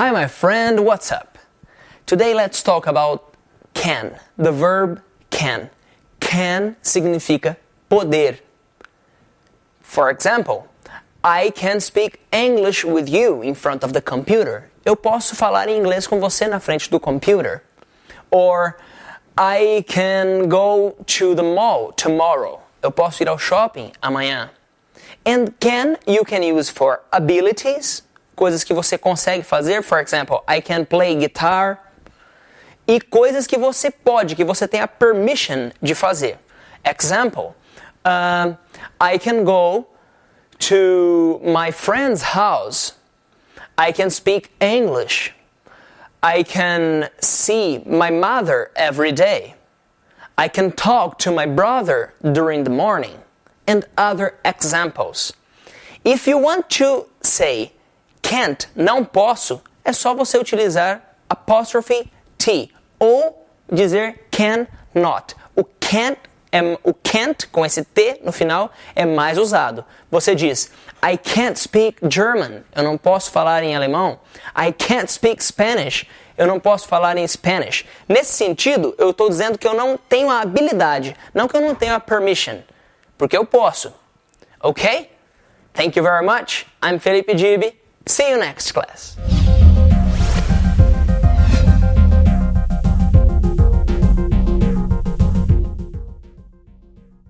Hi, my friend, what's up? Today let's talk about can, the verb can. Can significa poder. For example, I can speak English with you in front of the computer. Eu posso falar inglês com você na frente do computer. Or I can go to the mall tomorrow. Eu posso ir ao shopping amanhã. And can you can use for abilities, coisas que você consegue fazer, for example, I can play guitar. E coisas que você pode, que você tem a permission de fazer. Example, uh, I can go to my friend's house. I can speak English. I can see my mother every day. I can talk to my brother during the morning. And other examples. If you want to say can't, não posso, é só você utilizar apostrophe T ou dizer cannot. O can't é, o can't com esse T no final é mais usado. Você diz I can't speak German. Eu não posso falar em alemão. I can't speak Spanish. Eu não posso falar em Spanish. Nesse sentido, eu estou dizendo que eu não tenho a habilidade, não que eu não tenho a permission, porque eu posso. Ok? Thank you very much. I'm Felipe Gibi. See you next class.